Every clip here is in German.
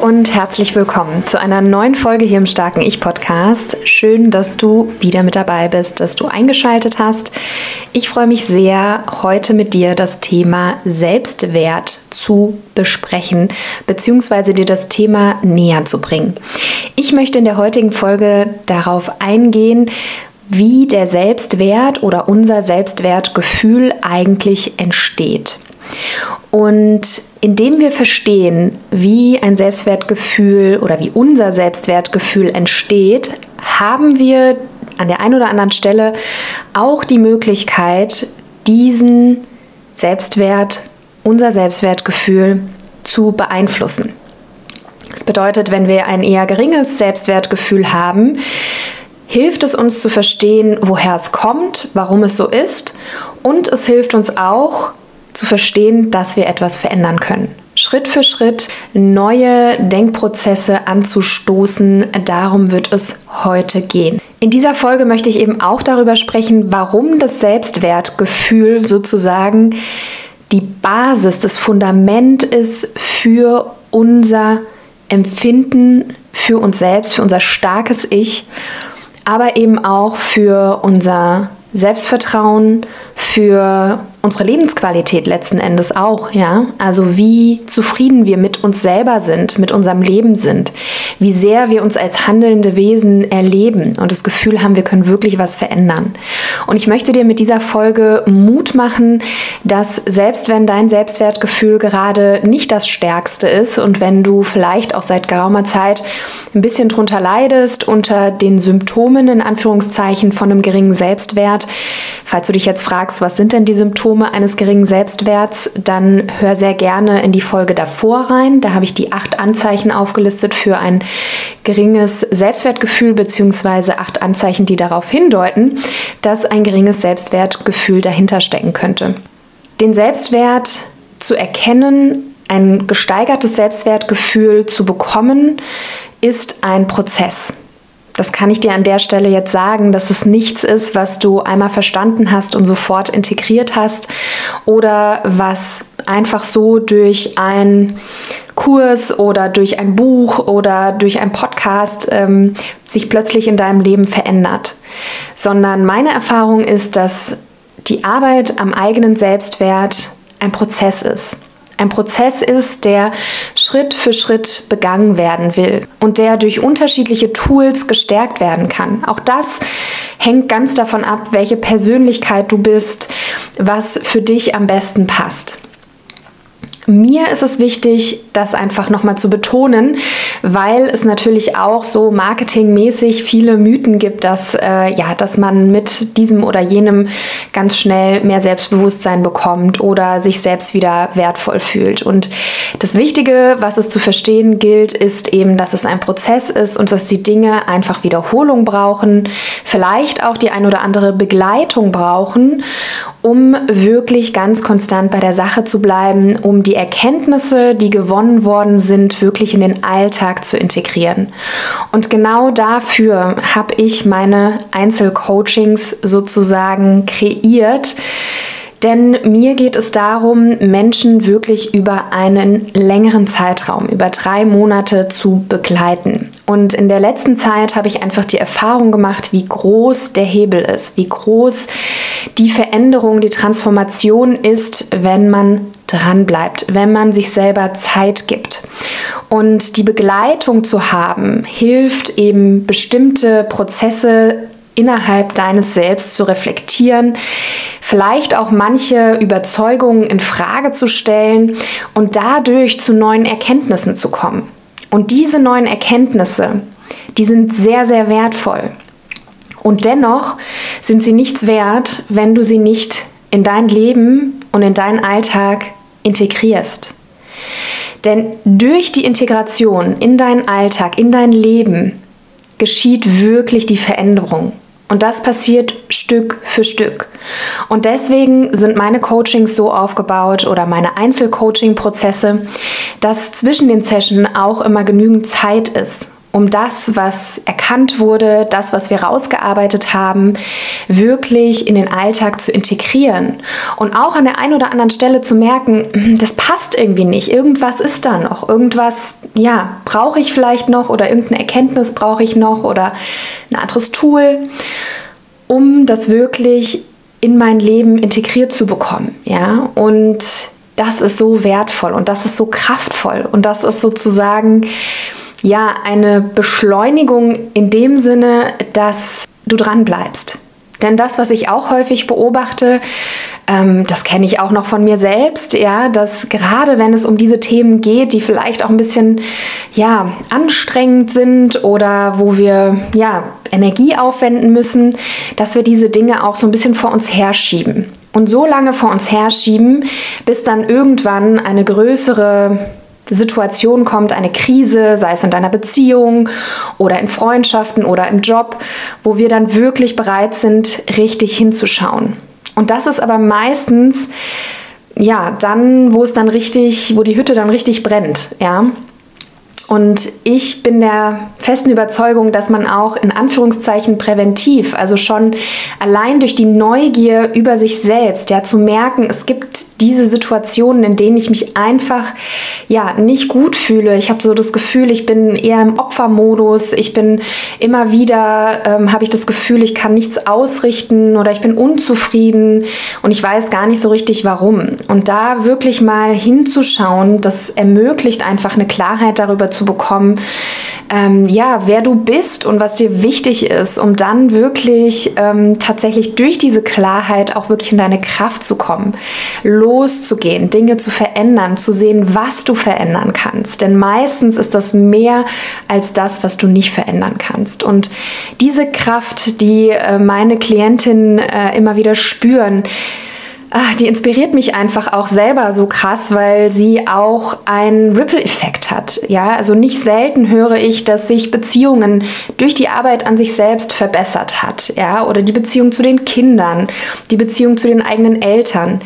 Und herzlich willkommen zu einer neuen Folge hier im Starken Ich Podcast. Schön, dass du wieder mit dabei bist, dass du eingeschaltet hast. Ich freue mich sehr, heute mit dir das Thema Selbstwert zu besprechen, beziehungsweise dir das Thema näher zu bringen. Ich möchte in der heutigen Folge darauf eingehen, wie der Selbstwert oder unser Selbstwertgefühl eigentlich entsteht. Und indem wir verstehen, wie ein Selbstwertgefühl oder wie unser Selbstwertgefühl entsteht, haben wir an der einen oder anderen Stelle auch die Möglichkeit, diesen Selbstwert, unser Selbstwertgefühl zu beeinflussen. Das bedeutet, wenn wir ein eher geringes Selbstwertgefühl haben, hilft es uns zu verstehen, woher es kommt, warum es so ist und es hilft uns auch, zu verstehen, dass wir etwas verändern können. Schritt für Schritt neue Denkprozesse anzustoßen, darum wird es heute gehen. In dieser Folge möchte ich eben auch darüber sprechen, warum das Selbstwertgefühl sozusagen die Basis, das Fundament ist für unser Empfinden, für uns selbst, für unser starkes Ich, aber eben auch für unser Selbstvertrauen, für unsere Lebensqualität letzten Endes auch, ja. Also wie zufrieden wir mit uns selber sind, mit unserem Leben sind, wie sehr wir uns als handelnde Wesen erleben und das Gefühl haben, wir können wirklich was verändern. Und ich möchte dir mit dieser Folge Mut machen, dass selbst wenn dein Selbstwertgefühl gerade nicht das stärkste ist und wenn du vielleicht auch seit geraumer Zeit ein bisschen drunter leidest unter den Symptomen in Anführungszeichen von einem geringen Selbstwert, falls du dich jetzt fragst, was sind denn die Symptome Symptome eines geringen Selbstwerts, dann hör sehr gerne in die Folge davor rein. Da habe ich die acht Anzeichen aufgelistet für ein geringes Selbstwertgefühl beziehungsweise acht Anzeichen, die darauf hindeuten, dass ein geringes Selbstwertgefühl dahinter stecken könnte. Den Selbstwert zu erkennen, ein gesteigertes Selbstwertgefühl zu bekommen, ist ein Prozess. Das kann ich dir an der Stelle jetzt sagen, dass es nichts ist, was du einmal verstanden hast und sofort integriert hast oder was einfach so durch ein Kurs oder durch ein Buch oder durch ein Podcast ähm, sich plötzlich in deinem Leben verändert, sondern meine Erfahrung ist, dass die Arbeit am eigenen Selbstwert ein Prozess ist ein Prozess ist, der Schritt für Schritt begangen werden will und der durch unterschiedliche Tools gestärkt werden kann. Auch das hängt ganz davon ab, welche Persönlichkeit du bist, was für dich am besten passt. Mir ist es wichtig, das einfach nochmal zu betonen, weil es natürlich auch so marketingmäßig viele Mythen gibt, dass, äh, ja, dass man mit diesem oder jenem ganz schnell mehr Selbstbewusstsein bekommt oder sich selbst wieder wertvoll fühlt. Und das Wichtige, was es zu verstehen gilt, ist eben, dass es ein Prozess ist und dass die Dinge einfach Wiederholung brauchen, vielleicht auch die ein oder andere Begleitung brauchen, um wirklich ganz konstant bei der Sache zu bleiben, um die Erkenntnisse, die gewonnen worden sind, wirklich in den Alltag zu integrieren. Und genau dafür habe ich meine Einzelcoachings sozusagen kreiert denn mir geht es darum, Menschen wirklich über einen längeren Zeitraum, über drei Monate zu begleiten. Und in der letzten Zeit habe ich einfach die Erfahrung gemacht, wie groß der Hebel ist, wie groß die Veränderung, die Transformation ist, wenn man dran bleibt, wenn man sich selber Zeit gibt. Und die Begleitung zu haben, hilft eben bestimmte Prozesse innerhalb deines Selbst zu reflektieren, vielleicht auch manche Überzeugungen in Frage zu stellen und dadurch zu neuen Erkenntnissen zu kommen. Und diese neuen Erkenntnisse, die sind sehr, sehr wertvoll. Und dennoch sind sie nichts wert, wenn du sie nicht in dein Leben und in deinen Alltag integrierst. Denn durch die Integration in deinen Alltag, in dein Leben, geschieht wirklich die Veränderung. Und das passiert Stück für Stück. Und deswegen sind meine Coachings so aufgebaut oder meine Einzelcoaching-Prozesse, dass zwischen den Sessions auch immer genügend Zeit ist, um das, was erkannt wurde, das, was wir rausgearbeitet haben, wirklich in den Alltag zu integrieren. Und auch an der einen oder anderen Stelle zu merken, hm, das passt irgendwie nicht, irgendwas ist da noch, irgendwas, ja, brauche ich vielleicht noch oder irgendeine Erkenntnis brauche ich noch oder ein anderes Tool, um das wirklich in mein Leben integriert zu bekommen, ja, und das ist so wertvoll und das ist so kraftvoll und das ist sozusagen ja, eine Beschleunigung in dem Sinne, dass du dran bleibst. Denn das, was ich auch häufig beobachte, ähm, das kenne ich auch noch von mir selbst, ja, dass gerade wenn es um diese Themen geht, die vielleicht auch ein bisschen ja, anstrengend sind oder wo wir ja, Energie aufwenden müssen, dass wir diese Dinge auch so ein bisschen vor uns herschieben. Und so lange vor uns herschieben, bis dann irgendwann eine größere Situation kommt, eine Krise, sei es in deiner Beziehung oder in Freundschaften oder im Job, wo wir dann wirklich bereit sind, richtig hinzuschauen. Und das ist aber meistens ja, dann, wo es dann richtig, wo die Hütte dann richtig brennt, ja. Und ich bin der festen Überzeugung, dass man auch in Anführungszeichen präventiv, also schon allein durch die Neugier über sich selbst, ja, zu merken, es gibt diese Situationen, in denen ich mich einfach ja nicht gut fühle. Ich habe so das Gefühl, ich bin eher im Opfermodus. Ich bin immer wieder, ähm, habe ich das Gefühl, ich kann nichts ausrichten oder ich bin unzufrieden und ich weiß gar nicht so richtig warum. Und da wirklich mal hinzuschauen, das ermöglicht einfach eine Klarheit darüber zu bekommen, ähm, ja, wer du bist und was dir wichtig ist, um dann wirklich ähm, tatsächlich durch diese Klarheit auch wirklich in deine Kraft zu kommen, loszugehen, Dinge zu verändern, zu sehen, was du verändern kannst. Denn meistens ist das mehr als das, was du nicht verändern kannst. Und diese Kraft, die äh, meine Klientinnen äh, immer wieder spüren, ach, die inspiriert mich einfach auch selber so krass, weil sie auch einen Ripple-Effekt hat. Ja, also nicht selten höre ich, dass sich Beziehungen durch die Arbeit an sich selbst verbessert hat. Ja, oder die Beziehung zu den Kindern, die Beziehung zu den eigenen Eltern.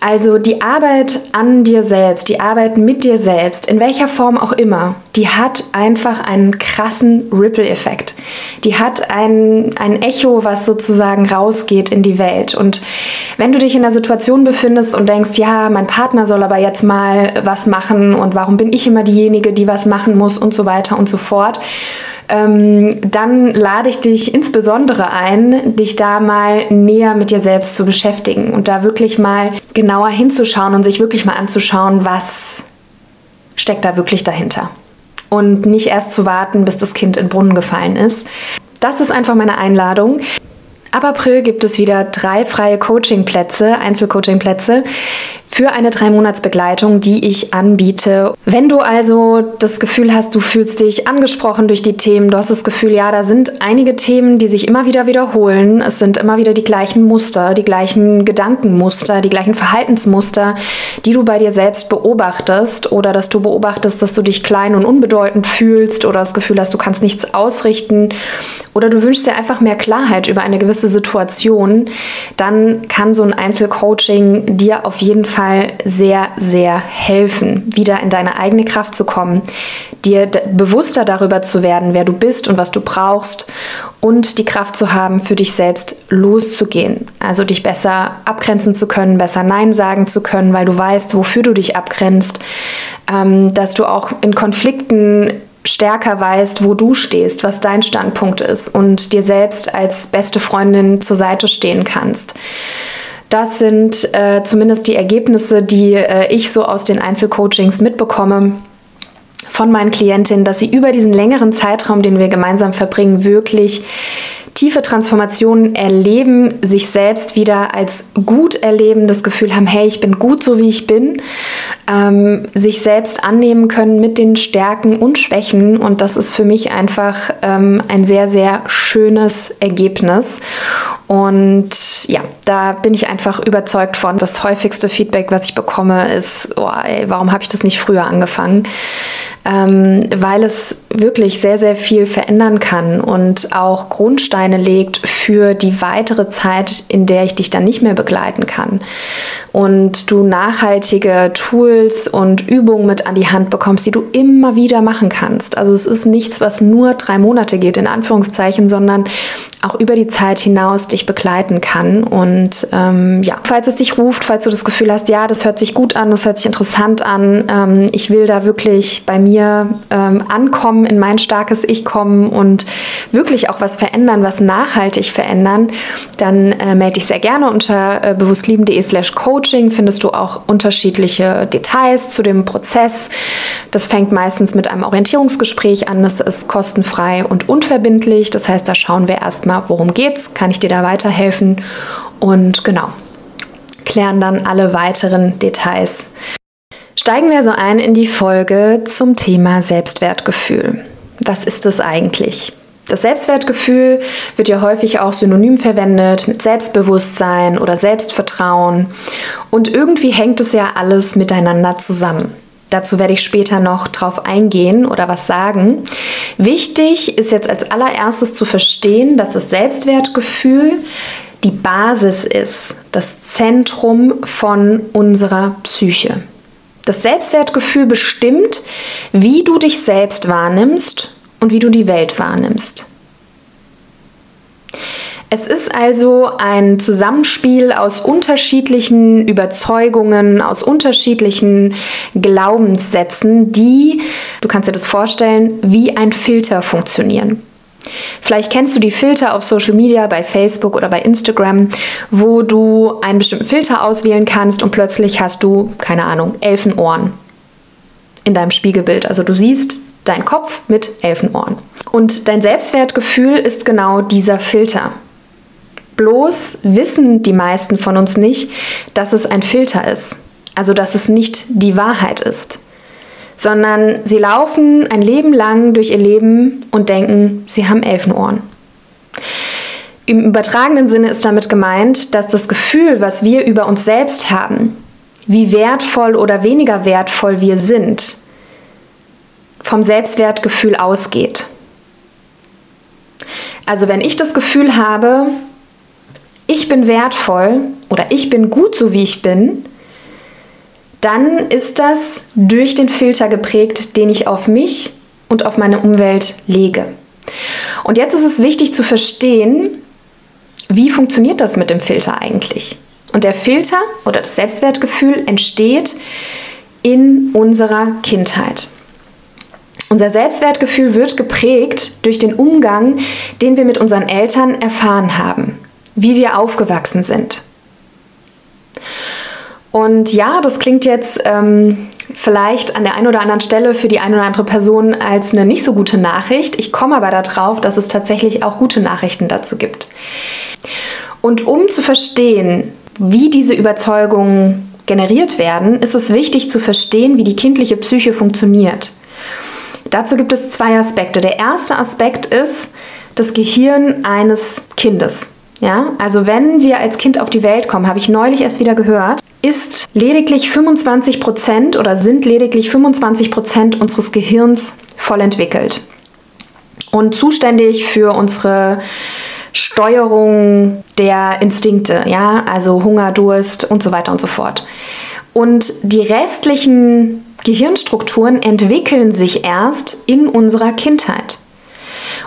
Also die Arbeit an dir selbst, die Arbeit mit dir selbst, in welcher Form auch immer, die hat einfach einen krassen Ripple-Effekt. Die hat ein, ein Echo, was sozusagen rausgeht in die Welt. Und wenn du dich in einer Situation befindest und denkst, ja, mein Partner soll aber jetzt mal was machen und warum bin ich immer diejenige, die was machen muss und so weiter und so fort, ähm, dann lade ich dich insbesondere ein, dich da mal näher mit dir selbst zu beschäftigen und da wirklich mal genauer hinzuschauen und sich wirklich mal anzuschauen, was steckt da wirklich dahinter. Und nicht erst zu warten, bis das Kind in den Brunnen gefallen ist. Das ist einfach meine Einladung. Ab April gibt es wieder drei freie Coachingplätze, Einzelcoachingplätze für eine Drei-Monats-Begleitung, die ich anbiete. Wenn du also das Gefühl hast, du fühlst dich angesprochen durch die Themen, du hast das Gefühl, ja, da sind einige Themen, die sich immer wieder wiederholen. Es sind immer wieder die gleichen Muster, die gleichen Gedankenmuster, die gleichen Verhaltensmuster, die du bei dir selbst beobachtest oder dass du beobachtest, dass du dich klein und unbedeutend fühlst oder das Gefühl hast, du kannst nichts ausrichten oder du wünschst dir einfach mehr Klarheit über eine gewisse Situation, dann kann so ein Einzelcoaching dir auf jeden Fall Fall sehr, sehr helfen, wieder in deine eigene Kraft zu kommen, dir bewusster darüber zu werden, wer du bist und was du brauchst und die Kraft zu haben, für dich selbst loszugehen. Also dich besser abgrenzen zu können, besser Nein sagen zu können, weil du weißt, wofür du dich abgrenzt, ähm, dass du auch in Konflikten stärker weißt, wo du stehst, was dein Standpunkt ist und dir selbst als beste Freundin zur Seite stehen kannst. Das sind äh, zumindest die Ergebnisse, die äh, ich so aus den Einzelcoachings mitbekomme von meinen Klientinnen, dass sie über diesen längeren Zeitraum, den wir gemeinsam verbringen, wirklich tiefe Transformationen erleben, sich selbst wieder als gut erleben, das Gefühl haben, hey, ich bin gut so wie ich bin, ähm, sich selbst annehmen können mit den Stärken und Schwächen und das ist für mich einfach ähm, ein sehr, sehr schönes Ergebnis. Und ja, da bin ich einfach überzeugt von. Das häufigste Feedback, was ich bekomme, ist, oh, ey, warum habe ich das nicht früher angefangen? ähm, weil es wirklich sehr, sehr viel verändern kann und auch Grundsteine legt für die weitere Zeit, in der ich dich dann nicht mehr begleiten kann. Und du nachhaltige Tools und Übungen mit an die Hand bekommst, die du immer wieder machen kannst. Also es ist nichts, was nur drei Monate geht, in Anführungszeichen, sondern auch über die Zeit hinaus dich begleiten kann. Und ähm, ja, falls es dich ruft, falls du das Gefühl hast, ja, das hört sich gut an, das hört sich interessant an, ähm, ich will da wirklich bei mir ähm, ankommen, in mein starkes Ich kommen und wirklich auch was verändern, was nachhaltig verändern, dann äh, melde dich sehr gerne unter äh, bewusstlieben.de slash coaching. Findest du auch unterschiedliche Details zu dem Prozess. Das fängt meistens mit einem Orientierungsgespräch an. Das ist kostenfrei und unverbindlich. Das heißt, da schauen wir erstmal, worum geht's, kann ich dir da weiterhelfen und genau, klären dann alle weiteren Details. Steigen wir so ein in die Folge zum Thema Selbstwertgefühl. Was ist das eigentlich? Das Selbstwertgefühl wird ja häufig auch synonym verwendet mit Selbstbewusstsein oder Selbstvertrauen. Und irgendwie hängt es ja alles miteinander zusammen. Dazu werde ich später noch drauf eingehen oder was sagen. Wichtig ist jetzt als allererstes zu verstehen, dass das Selbstwertgefühl die Basis ist, das Zentrum von unserer Psyche. Das Selbstwertgefühl bestimmt, wie du dich selbst wahrnimmst und wie du die Welt wahrnimmst. Es ist also ein Zusammenspiel aus unterschiedlichen Überzeugungen, aus unterschiedlichen Glaubenssätzen, die, du kannst dir das vorstellen, wie ein Filter funktionieren. Vielleicht kennst du die Filter auf Social Media, bei Facebook oder bei Instagram, wo du einen bestimmten Filter auswählen kannst und plötzlich hast du, keine Ahnung, Elfenohren in deinem Spiegelbild. Also du siehst deinen Kopf mit Elfenohren. Und dein Selbstwertgefühl ist genau dieser Filter. Bloß wissen die meisten von uns nicht, dass es ein Filter ist. Also dass es nicht die Wahrheit ist sondern sie laufen ein Leben lang durch ihr Leben und denken, sie haben Elfenohren. Im übertragenen Sinne ist damit gemeint, dass das Gefühl, was wir über uns selbst haben, wie wertvoll oder weniger wertvoll wir sind, vom Selbstwertgefühl ausgeht. Also wenn ich das Gefühl habe, ich bin wertvoll oder ich bin gut so wie ich bin, dann ist das durch den Filter geprägt, den ich auf mich und auf meine Umwelt lege. Und jetzt ist es wichtig zu verstehen, wie funktioniert das mit dem Filter eigentlich? Und der Filter oder das Selbstwertgefühl entsteht in unserer Kindheit. Unser Selbstwertgefühl wird geprägt durch den Umgang, den wir mit unseren Eltern erfahren haben, wie wir aufgewachsen sind. Und ja, das klingt jetzt ähm, vielleicht an der einen oder anderen Stelle für die eine oder andere Person als eine nicht so gute Nachricht. Ich komme aber darauf, dass es tatsächlich auch gute Nachrichten dazu gibt. Und um zu verstehen, wie diese Überzeugungen generiert werden, ist es wichtig zu verstehen, wie die kindliche Psyche funktioniert. Dazu gibt es zwei Aspekte. Der erste Aspekt ist das Gehirn eines Kindes. Ja, also wenn wir als Kind auf die Welt kommen, habe ich neulich erst wieder gehört, ist lediglich 25 Prozent oder sind lediglich 25 Prozent unseres Gehirns voll entwickelt und zuständig für unsere Steuerung der Instinkte, ja, also Hunger, Durst und so weiter und so fort. Und die restlichen Gehirnstrukturen entwickeln sich erst in unserer Kindheit.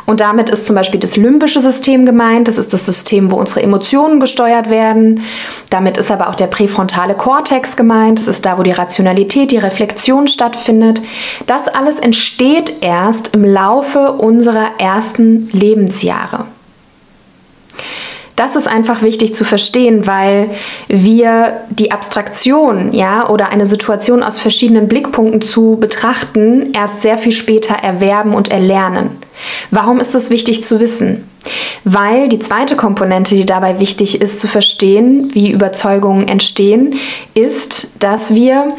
Und damit ist zum Beispiel das limbische System gemeint. Das ist das System, wo unsere Emotionen gesteuert werden. Damit ist aber auch der präfrontale Kortex gemeint. Das ist da, wo die Rationalität, die Reflexion stattfindet. Das alles entsteht erst im Laufe unserer ersten Lebensjahre. Das ist einfach wichtig zu verstehen, weil wir die Abstraktion, ja, oder eine Situation aus verschiedenen Blickpunkten zu betrachten, erst sehr viel später erwerben und erlernen. Warum ist das wichtig zu wissen? Weil die zweite Komponente, die dabei wichtig ist zu verstehen, wie Überzeugungen entstehen, ist, dass wir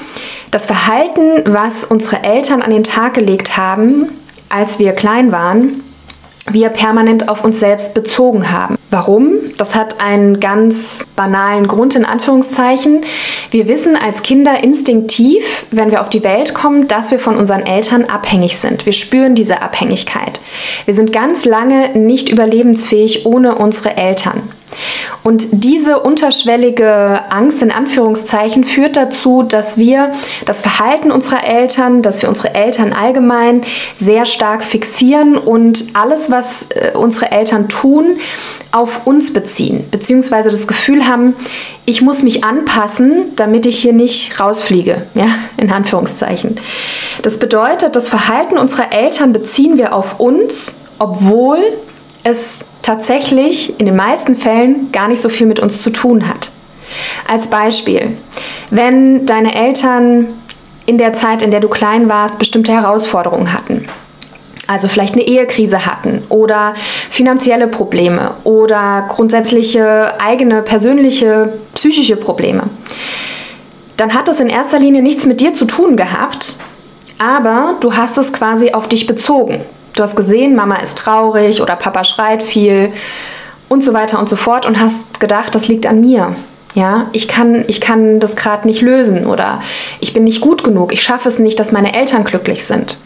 das Verhalten, was unsere Eltern an den Tag gelegt haben, als wir klein waren, wir permanent auf uns selbst bezogen haben. Warum? Das hat einen ganz banalen Grund in Anführungszeichen. Wir wissen als Kinder instinktiv, wenn wir auf die Welt kommen, dass wir von unseren Eltern abhängig sind. Wir spüren diese Abhängigkeit. Wir sind ganz lange nicht überlebensfähig ohne unsere Eltern. Und diese unterschwellige Angst in Anführungszeichen führt dazu, dass wir das Verhalten unserer Eltern, dass wir unsere Eltern allgemein sehr stark fixieren und alles, was äh, unsere Eltern tun, auf uns beziehen, beziehungsweise das Gefühl haben, ich muss mich anpassen, damit ich hier nicht rausfliege, ja, in Anführungszeichen. Das bedeutet, das Verhalten unserer Eltern beziehen wir auf uns, obwohl es tatsächlich in den meisten Fällen gar nicht so viel mit uns zu tun hat. Als Beispiel, wenn deine Eltern in der Zeit, in der du klein warst, bestimmte Herausforderungen hatten, also vielleicht eine Ehekrise hatten oder finanzielle Probleme oder grundsätzliche eigene persönliche psychische Probleme, dann hat das in erster Linie nichts mit dir zu tun gehabt, aber du hast es quasi auf dich bezogen. Du hast gesehen, Mama ist traurig oder Papa schreit viel und so weiter und so fort und hast gedacht, das liegt an mir. Ja, ich kann, ich kann das gerade nicht lösen oder ich bin nicht gut genug, ich schaffe es nicht, dass meine Eltern glücklich sind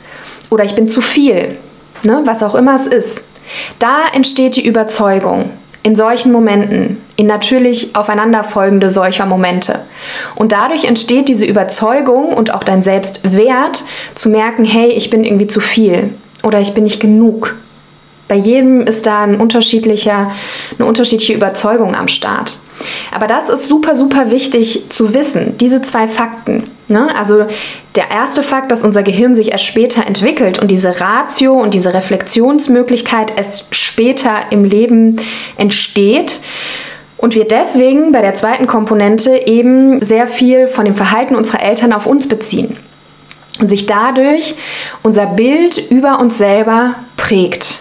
oder ich bin zu viel, ne, was auch immer es ist. Da entsteht die Überzeugung in solchen Momenten, in natürlich aufeinanderfolgende solcher Momente. Und dadurch entsteht diese Überzeugung und auch dein Selbstwert zu merken, hey, ich bin irgendwie zu viel oder ich bin nicht genug. Bei jedem ist da ein unterschiedlicher, eine unterschiedliche Überzeugung am Start. Aber das ist super, super wichtig zu wissen, diese zwei Fakten. Ne? Also der erste Fakt, dass unser Gehirn sich erst später entwickelt und diese Ratio und diese Reflexionsmöglichkeit erst später im Leben entsteht. Und wir deswegen bei der zweiten Komponente eben sehr viel von dem Verhalten unserer Eltern auf uns beziehen und sich dadurch unser Bild über uns selber prägt.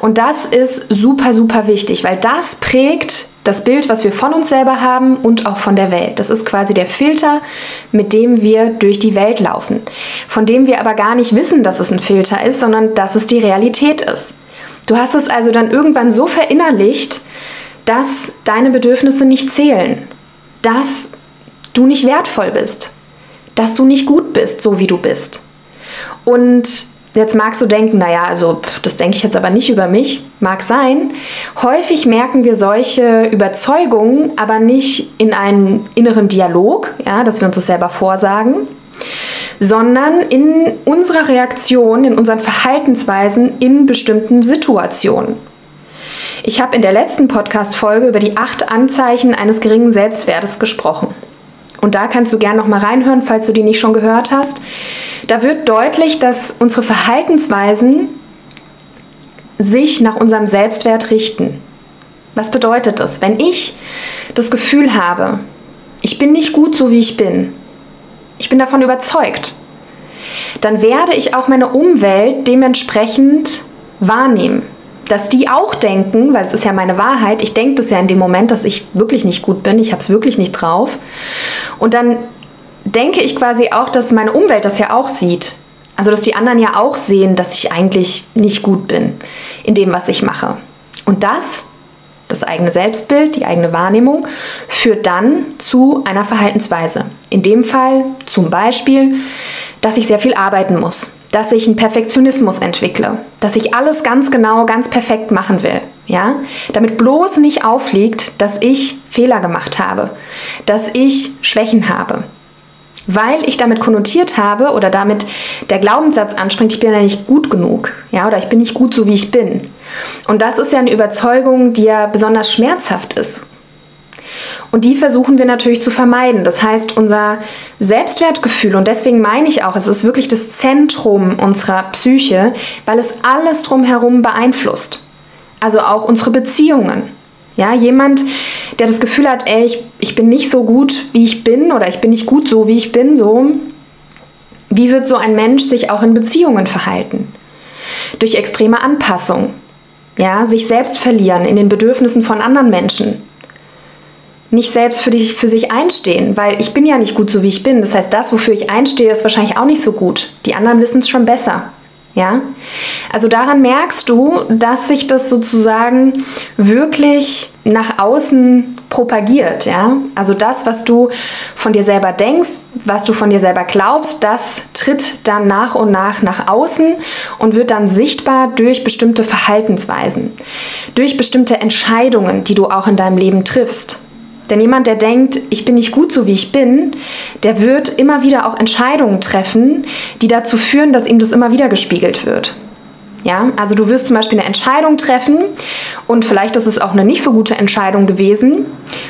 Und das ist super, super wichtig, weil das prägt das Bild, was wir von uns selber haben und auch von der Welt. Das ist quasi der Filter, mit dem wir durch die Welt laufen, von dem wir aber gar nicht wissen, dass es ein Filter ist, sondern dass es die Realität ist. Du hast es also dann irgendwann so verinnerlicht, dass deine Bedürfnisse nicht zählen, dass du nicht wertvoll bist, dass du nicht gut bist, so wie du bist. Und jetzt magst du denken, naja, also das denke ich jetzt aber nicht über mich, mag sein. Häufig merken wir solche Überzeugungen aber nicht in einem inneren Dialog, ja, dass wir uns das selber vorsagen, sondern in unserer Reaktion, in unseren Verhaltensweisen in bestimmten Situationen. Ich habe in der letzten Podcast-Folge über die acht Anzeichen eines geringen Selbstwertes gesprochen. Und da kannst du gerne noch mal reinhören, falls du die nicht schon gehört hast. Da wird deutlich, dass unsere Verhaltensweisen sich nach unserem Selbstwert richten. Was bedeutet das? Wenn ich das Gefühl habe, ich bin nicht gut so wie ich bin, ich bin davon überzeugt, dann werde ich auch meine Umwelt dementsprechend wahrnehmen dass die auch denken, weil es ist ja meine Wahrheit, ich denke das ja in dem Moment, dass ich wirklich nicht gut bin, ich habe es wirklich nicht drauf. Und dann denke ich quasi auch, dass meine Umwelt das ja auch sieht. Also dass die anderen ja auch sehen, dass ich eigentlich nicht gut bin in dem, was ich mache. Und das, das eigene Selbstbild, die eigene Wahrnehmung, führt dann zu einer Verhaltensweise. In dem Fall zum Beispiel, dass ich sehr viel arbeiten muss dass ich einen Perfektionismus entwickle, dass ich alles ganz genau, ganz perfekt machen will, ja, damit bloß nicht aufliegt, dass ich Fehler gemacht habe, dass ich Schwächen habe, weil ich damit konnotiert habe oder damit der Glaubenssatz anspringt, ich bin ja nicht gut genug, ja, oder ich bin nicht gut so wie ich bin. Und das ist ja eine Überzeugung, die ja besonders schmerzhaft ist. Und die versuchen wir natürlich zu vermeiden. Das heißt, unser Selbstwertgefühl, und deswegen meine ich auch, es ist wirklich das Zentrum unserer Psyche, weil es alles drumherum beeinflusst. Also auch unsere Beziehungen. Ja, jemand, der das Gefühl hat, ey, ich, ich bin nicht so gut, wie ich bin, oder ich bin nicht gut so, wie ich bin, so, wie wird so ein Mensch sich auch in Beziehungen verhalten? Durch extreme Anpassung. Ja, sich selbst verlieren in den Bedürfnissen von anderen Menschen nicht selbst für, dich, für sich einstehen, weil ich bin ja nicht gut so, wie ich bin. Das heißt, das, wofür ich einstehe, ist wahrscheinlich auch nicht so gut. Die anderen wissen es schon besser. Ja? Also daran merkst du, dass sich das sozusagen wirklich nach außen propagiert, ja? Also das, was du von dir selber denkst, was du von dir selber glaubst, das tritt dann nach und nach nach außen und wird dann sichtbar durch bestimmte Verhaltensweisen, durch bestimmte Entscheidungen, die du auch in deinem Leben triffst. Denn jemand, der denkt, ich bin nicht gut so wie ich bin, der wird immer wieder auch Entscheidungen treffen, die dazu führen, dass ihm das immer wieder gespiegelt wird. Ja, also du wirst zum Beispiel eine Entscheidung treffen und vielleicht ist es auch eine nicht so gute Entscheidung gewesen.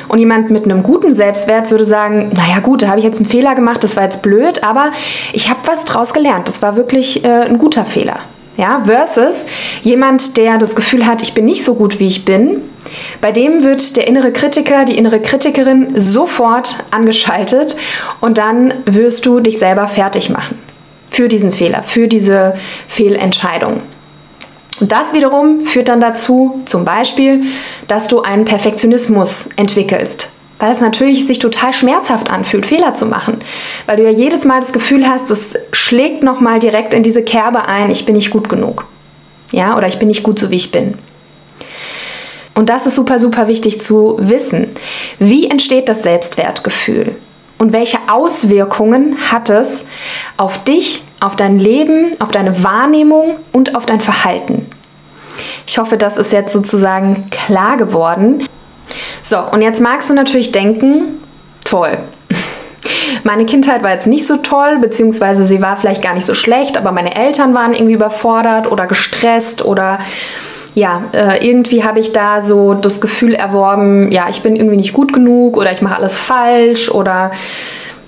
Und jemand mit einem guten Selbstwert würde sagen, naja gut, da habe ich jetzt einen Fehler gemacht, das war jetzt blöd, aber ich habe was draus gelernt. Das war wirklich äh, ein guter Fehler. Ja, versus jemand, der das Gefühl hat, ich bin nicht so gut, wie ich bin, bei dem wird der innere Kritiker, die innere Kritikerin sofort angeschaltet und dann wirst du dich selber fertig machen für diesen Fehler, für diese Fehlentscheidung. Und das wiederum führt dann dazu, zum Beispiel, dass du einen Perfektionismus entwickelst weil es natürlich sich total schmerzhaft anfühlt, Fehler zu machen, weil du ja jedes Mal das Gefühl hast, es schlägt noch mal direkt in diese Kerbe ein, ich bin nicht gut genug. Ja, oder ich bin nicht gut so wie ich bin. Und das ist super super wichtig zu wissen. Wie entsteht das Selbstwertgefühl? Und welche Auswirkungen hat es auf dich, auf dein Leben, auf deine Wahrnehmung und auf dein Verhalten? Ich hoffe, das ist jetzt sozusagen klar geworden. So, und jetzt magst du natürlich denken, toll. Meine Kindheit war jetzt nicht so toll, beziehungsweise sie war vielleicht gar nicht so schlecht, aber meine Eltern waren irgendwie überfordert oder gestresst oder ja, äh, irgendwie habe ich da so das Gefühl erworben, ja, ich bin irgendwie nicht gut genug oder ich mache alles falsch oder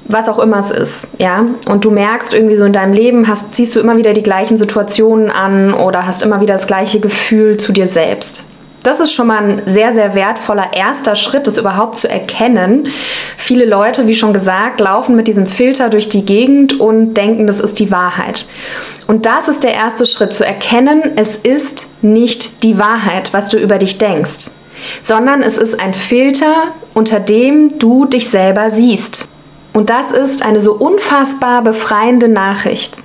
was auch immer es ist, ja. Und du merkst irgendwie so in deinem Leben, hast, ziehst du immer wieder die gleichen Situationen an oder hast immer wieder das gleiche Gefühl zu dir selbst. Das ist schon mal ein sehr, sehr wertvoller erster Schritt, das überhaupt zu erkennen. Viele Leute, wie schon gesagt, laufen mit diesem Filter durch die Gegend und denken, das ist die Wahrheit. Und das ist der erste Schritt, zu erkennen, es ist nicht die Wahrheit, was du über dich denkst, sondern es ist ein Filter, unter dem du dich selber siehst. Und das ist eine so unfassbar befreiende Nachricht.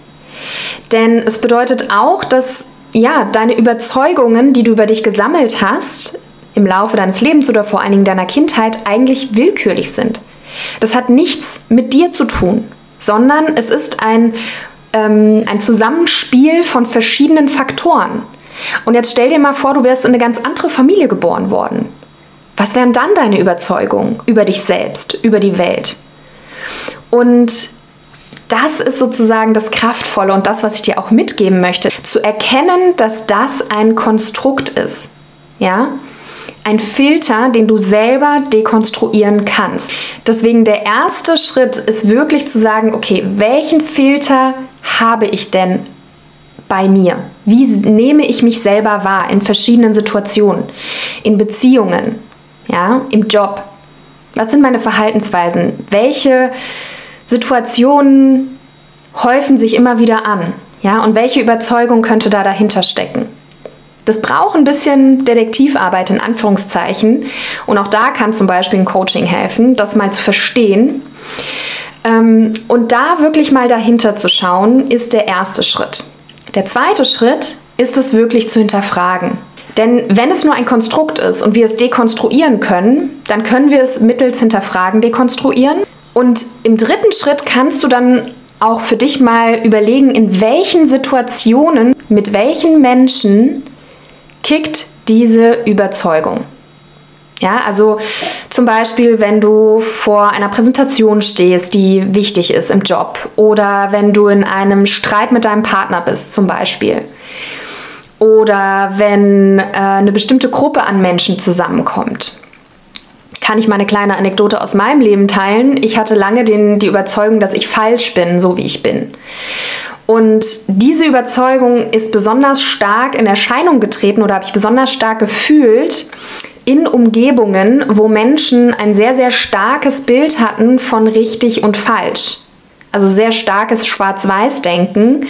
Denn es bedeutet auch, dass ja, deine Überzeugungen, die du über dich gesammelt hast, im Laufe deines Lebens oder vor allen Dingen deiner Kindheit, eigentlich willkürlich sind. Das hat nichts mit dir zu tun, sondern es ist ein, ähm, ein Zusammenspiel von verschiedenen Faktoren. Und jetzt stell dir mal vor, du wärst in eine ganz andere Familie geboren worden. Was wären dann deine Überzeugungen über dich selbst, über die Welt? Und das ist sozusagen das Kraftvolle und das, was ich dir auch mitgeben möchte. Zu erkennen, dass das ein Konstrukt ist. Ja? Ein Filter, den du selber dekonstruieren kannst. Deswegen der erste Schritt ist wirklich zu sagen, okay, welchen Filter habe ich denn bei mir? Wie nehme ich mich selber wahr in verschiedenen Situationen, in Beziehungen, ja, im Job? Was sind meine Verhaltensweisen? Welche Situationen häufen sich immer wieder an. Ja, und welche Überzeugung könnte da dahinter stecken? Das braucht ein bisschen Detektivarbeit in Anführungszeichen. Und auch da kann zum Beispiel ein Coaching helfen, das mal zu verstehen. Ähm, und da wirklich mal dahinter zu schauen, ist der erste Schritt. Der zweite Schritt ist es wirklich zu hinterfragen. Denn wenn es nur ein Konstrukt ist und wir es dekonstruieren können, dann können wir es mittels Hinterfragen dekonstruieren. Und im dritten Schritt kannst du dann auch für dich mal überlegen, in welchen Situationen, mit welchen Menschen kickt diese Überzeugung. Ja, also zum Beispiel, wenn du vor einer Präsentation stehst, die wichtig ist im Job, oder wenn du in einem Streit mit deinem Partner bist, zum Beispiel, oder wenn äh, eine bestimmte Gruppe an Menschen zusammenkommt kann ich mal eine kleine Anekdote aus meinem Leben teilen. Ich hatte lange den, die Überzeugung, dass ich falsch bin, so wie ich bin. Und diese Überzeugung ist besonders stark in Erscheinung getreten oder habe ich besonders stark gefühlt in Umgebungen, wo Menschen ein sehr, sehr starkes Bild hatten von richtig und falsch. Also sehr starkes Schwarz-Weiß-Denken.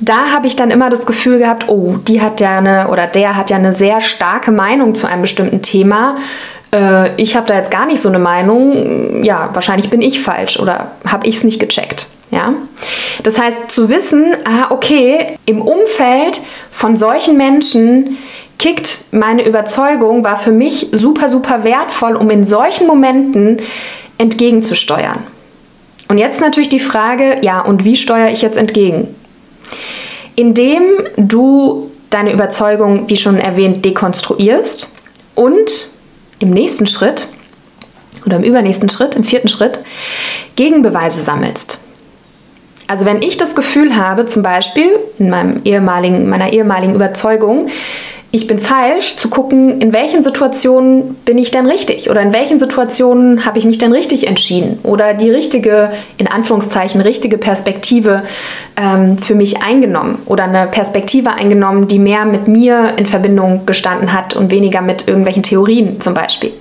Da habe ich dann immer das Gefühl gehabt, oh, die hat ja eine oder der hat ja eine sehr starke Meinung zu einem bestimmten Thema äh, ich habe da jetzt gar nicht so eine Meinung, ja, wahrscheinlich bin ich falsch oder habe ich es nicht gecheckt. Ja? Das heißt, zu wissen, ah, okay, im Umfeld von solchen Menschen kickt meine Überzeugung, war für mich super, super wertvoll, um in solchen Momenten entgegenzusteuern. Und jetzt natürlich die Frage, ja, und wie steuere ich jetzt entgegen? Indem du deine Überzeugung, wie schon erwähnt, dekonstruierst und im nächsten Schritt oder im übernächsten Schritt, im vierten Schritt, Gegenbeweise sammelst. Also wenn ich das Gefühl habe, zum Beispiel in meinem ehemaligen, meiner ehemaligen Überzeugung, ich bin falsch, zu gucken, in welchen Situationen bin ich denn richtig oder in welchen Situationen habe ich mich denn richtig entschieden oder die richtige, in Anführungszeichen, richtige Perspektive ähm, für mich eingenommen oder eine Perspektive eingenommen, die mehr mit mir in Verbindung gestanden hat und weniger mit irgendwelchen Theorien zum Beispiel.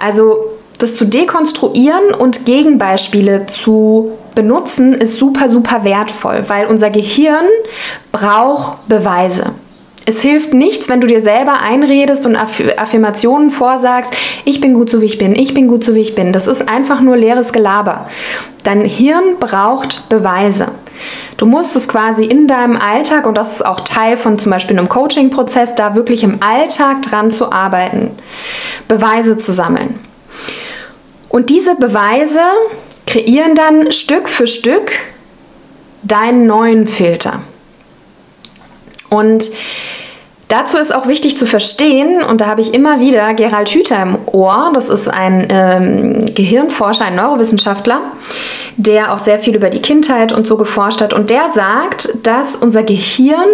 Also das zu dekonstruieren und Gegenbeispiele zu benutzen, ist super, super wertvoll, weil unser Gehirn braucht Beweise. Es hilft nichts, wenn du dir selber einredest und Affirmationen vorsagst, ich bin gut so wie ich bin, ich bin gut so wie ich bin. Das ist einfach nur leeres Gelaber. Dein Hirn braucht Beweise. Du musst es quasi in deinem Alltag, und das ist auch Teil von zum Beispiel einem Coaching-Prozess, da wirklich im Alltag dran zu arbeiten, Beweise zu sammeln. Und diese Beweise kreieren dann Stück für Stück deinen neuen Filter. Und Dazu ist auch wichtig zu verstehen, und da habe ich immer wieder Gerald Hüther im Ohr, das ist ein ähm, Gehirnforscher, ein Neurowissenschaftler, der auch sehr viel über die Kindheit und so geforscht hat. Und der sagt, dass unser Gehirn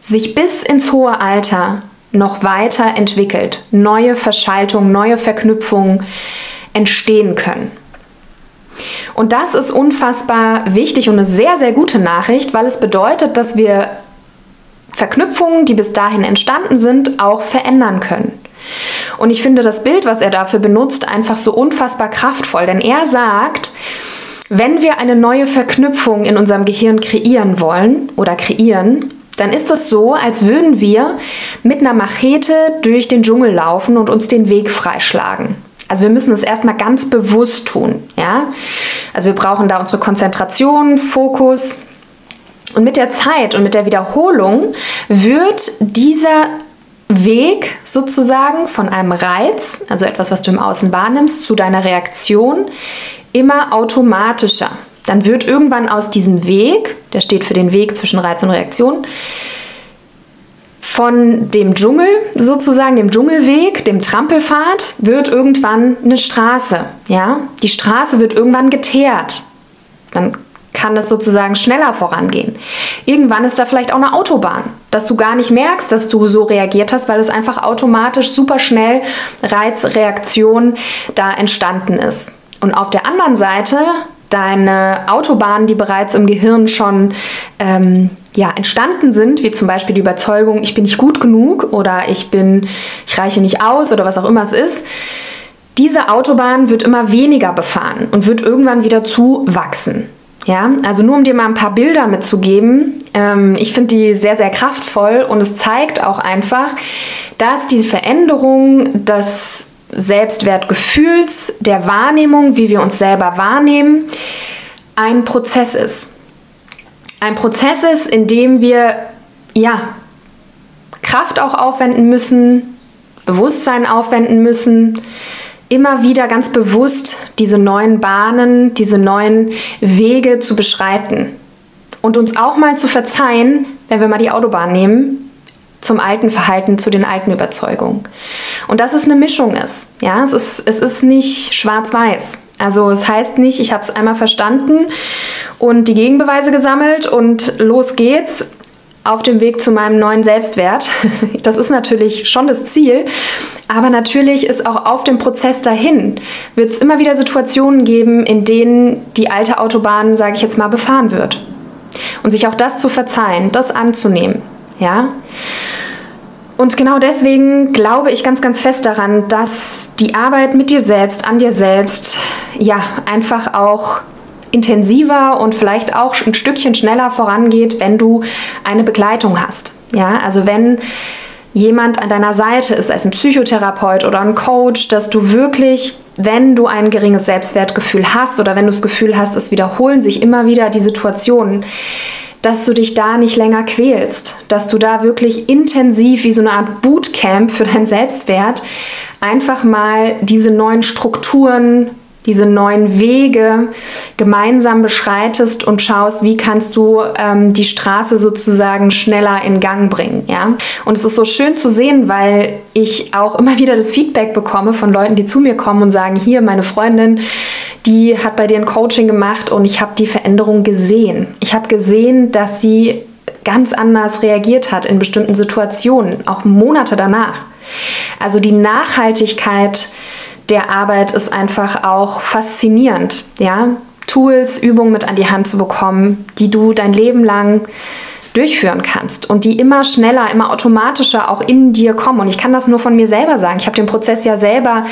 sich bis ins hohe Alter noch weiter entwickelt, neue Verschaltungen, neue Verknüpfungen entstehen können. Und das ist unfassbar wichtig und eine sehr, sehr gute Nachricht, weil es bedeutet, dass wir Verknüpfungen, die bis dahin entstanden sind, auch verändern können. Und ich finde das Bild, was er dafür benutzt, einfach so unfassbar kraftvoll, denn er sagt, wenn wir eine neue Verknüpfung in unserem Gehirn kreieren wollen oder kreieren, dann ist das so, als würden wir mit einer Machete durch den Dschungel laufen und uns den Weg freischlagen. Also wir müssen es erstmal ganz bewusst tun, ja? Also wir brauchen da unsere Konzentration, Fokus, und mit der Zeit und mit der Wiederholung wird dieser Weg sozusagen von einem Reiz, also etwas, was du im Außen wahrnimmst, zu deiner Reaktion immer automatischer. Dann wird irgendwann aus diesem Weg, der steht für den Weg zwischen Reiz und Reaktion, von dem Dschungel sozusagen, dem Dschungelweg, dem Trampelpfad, wird irgendwann eine Straße. Ja? Die Straße wird irgendwann geteert. Dann kann das sozusagen schneller vorangehen. Irgendwann ist da vielleicht auch eine Autobahn, dass du gar nicht merkst, dass du so reagiert hast, weil es einfach automatisch super schnell Reizreaktion da entstanden ist. Und auf der anderen Seite deine Autobahnen, die bereits im Gehirn schon ähm, ja, entstanden sind, wie zum Beispiel die Überzeugung, ich bin nicht gut genug oder ich bin, ich reiche nicht aus oder was auch immer es ist, diese Autobahn wird immer weniger befahren und wird irgendwann wieder zuwachsen. Ja, also nur um dir mal ein paar Bilder mitzugeben. Ähm, ich finde die sehr, sehr kraftvoll und es zeigt auch einfach, dass die Veränderung des Selbstwertgefühls, der Wahrnehmung, wie wir uns selber wahrnehmen, ein Prozess ist. Ein Prozess ist, in dem wir ja Kraft auch aufwenden müssen, Bewusstsein aufwenden müssen, immer wieder ganz bewusst diese neuen Bahnen, diese neuen Wege zu beschreiten und uns auch mal zu verzeihen, wenn wir mal die Autobahn nehmen, zum alten Verhalten, zu den alten Überzeugungen. Und dass es eine Mischung ist. Ja, es ist, es ist nicht schwarz-weiß. Also es heißt nicht, ich habe es einmal verstanden und die Gegenbeweise gesammelt und los geht's auf dem Weg zu meinem neuen Selbstwert. Das ist natürlich schon das Ziel, aber natürlich ist auch auf dem Prozess dahin, wird es immer wieder Situationen geben, in denen die alte Autobahn, sage ich jetzt mal, befahren wird. Und sich auch das zu verzeihen, das anzunehmen. Ja? Und genau deswegen glaube ich ganz, ganz fest daran, dass die Arbeit mit dir selbst, an dir selbst, ja, einfach auch intensiver und vielleicht auch ein Stückchen schneller vorangeht, wenn du eine Begleitung hast. Ja, also wenn jemand an deiner Seite ist, als ein Psychotherapeut oder ein Coach, dass du wirklich, wenn du ein geringes Selbstwertgefühl hast oder wenn du das Gefühl hast, es wiederholen sich immer wieder die Situationen, dass du dich da nicht länger quälst, dass du da wirklich intensiv wie so eine Art Bootcamp für deinen Selbstwert einfach mal diese neuen Strukturen diese neuen Wege gemeinsam beschreitest und schaust, wie kannst du ähm, die Straße sozusagen schneller in Gang bringen. Ja? Und es ist so schön zu sehen, weil ich auch immer wieder das Feedback bekomme von Leuten, die zu mir kommen und sagen, hier, meine Freundin, die hat bei dir ein Coaching gemacht und ich habe die Veränderung gesehen. Ich habe gesehen, dass sie ganz anders reagiert hat in bestimmten Situationen, auch Monate danach. Also die Nachhaltigkeit, der Arbeit ist einfach auch faszinierend, ja. Tools, Übungen mit an die Hand zu bekommen, die du dein Leben lang durchführen kannst und die immer schneller, immer automatischer auch in dir kommen. Und ich kann das nur von mir selber sagen. Ich habe den Prozess ja selber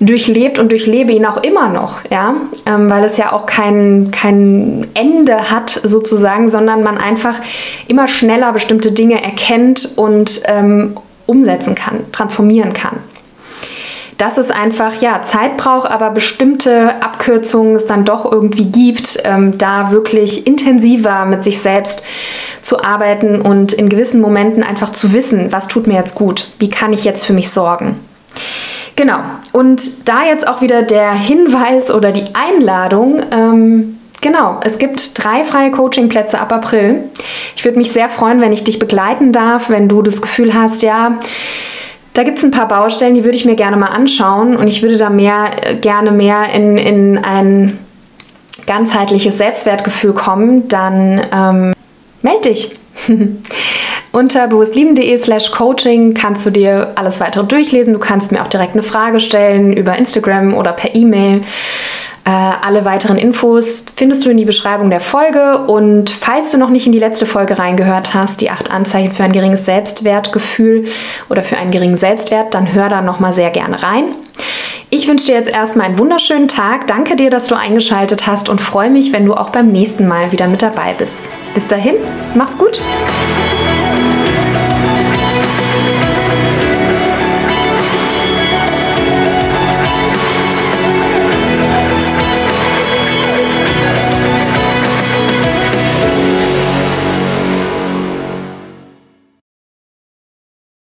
durchlebt und durchlebe ihn auch immer noch, ja, ähm, weil es ja auch kein, kein Ende hat sozusagen, sondern man einfach immer schneller bestimmte Dinge erkennt und ähm, umsetzen kann, transformieren kann dass es einfach ja Zeit braucht, aber bestimmte Abkürzungen es dann doch irgendwie gibt, ähm, da wirklich intensiver mit sich selbst zu arbeiten und in gewissen Momenten einfach zu wissen, was tut mir jetzt gut, wie kann ich jetzt für mich sorgen. Genau, und da jetzt auch wieder der Hinweis oder die Einladung, ähm, Genau, es gibt drei freie Coachingplätze ab April. Ich würde mich sehr freuen, wenn ich dich begleiten darf, wenn du das Gefühl hast, ja, da gibt es ein paar Baustellen, die würde ich mir gerne mal anschauen und ich würde da mehr, äh, gerne mehr in, in ein ganzheitliches Selbstwertgefühl kommen, dann ähm, melde dich. Unter bewusstlieben.de slash coaching kannst du dir alles weitere durchlesen. Du kannst mir auch direkt eine Frage stellen über Instagram oder per E-Mail. Äh, alle weiteren Infos findest du in die Beschreibung der Folge und falls du noch nicht in die letzte Folge reingehört hast, die acht Anzeichen für ein geringes Selbstwertgefühl oder für einen geringen Selbstwert, dann hör da nochmal sehr gerne rein. Ich wünsche dir jetzt erstmal einen wunderschönen Tag. Danke dir, dass du eingeschaltet hast und freue mich, wenn du auch beim nächsten Mal wieder mit dabei bist. Bis dahin, mach's gut!